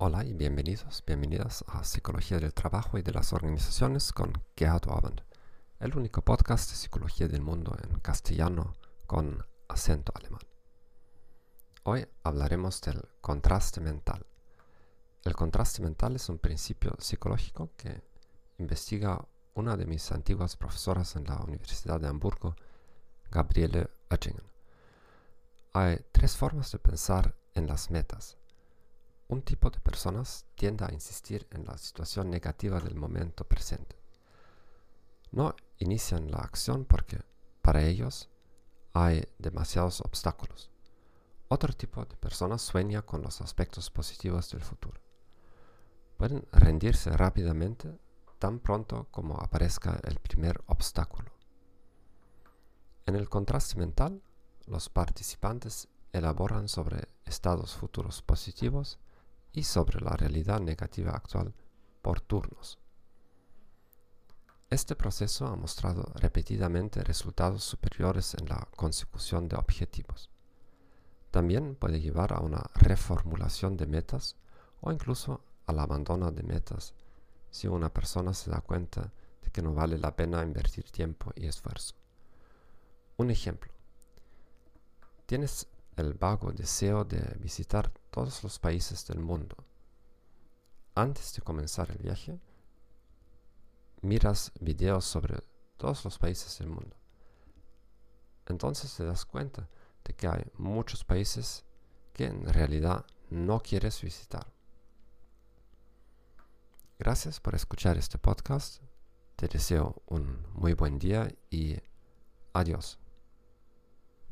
Bienvenidos, bienvenidas a Psicología del Trabajo y de las Organizaciones con Gerhard Orband, el único podcast de psicología del mundo en castellano con acento alemán. Hoy hablaremos del contraste mental. El contraste mental es un principio psicológico que investiga una de mis antiguas profesoras en la Universidad de Hamburgo, Gabriele Oettingen. Hay tres formas de pensar en las metas un tipo de personas tiende a insistir en la situación negativa del momento presente. No inician la acción porque para ellos hay demasiados obstáculos. Otro tipo de personas sueña con los aspectos positivos del futuro. Pueden rendirse rápidamente tan pronto como aparezca el primer obstáculo. En el contraste mental, los participantes elaboran sobre estados futuros positivos y sobre la realidad negativa actual por turnos. Este proceso ha mostrado repetidamente resultados superiores en la consecución de objetivos. También puede llevar a una reformulación de metas o incluso al abandono de metas si una persona se da cuenta de que no vale la pena invertir tiempo y esfuerzo. Un ejemplo. Tienes el vago deseo de visitar todos los países del mundo. Antes de comenzar el viaje, miras videos sobre todos los países del mundo. Entonces te das cuenta de que hay muchos países que en realidad no quieres visitar. Gracias por escuchar este podcast. Te deseo un muy buen día y adiós.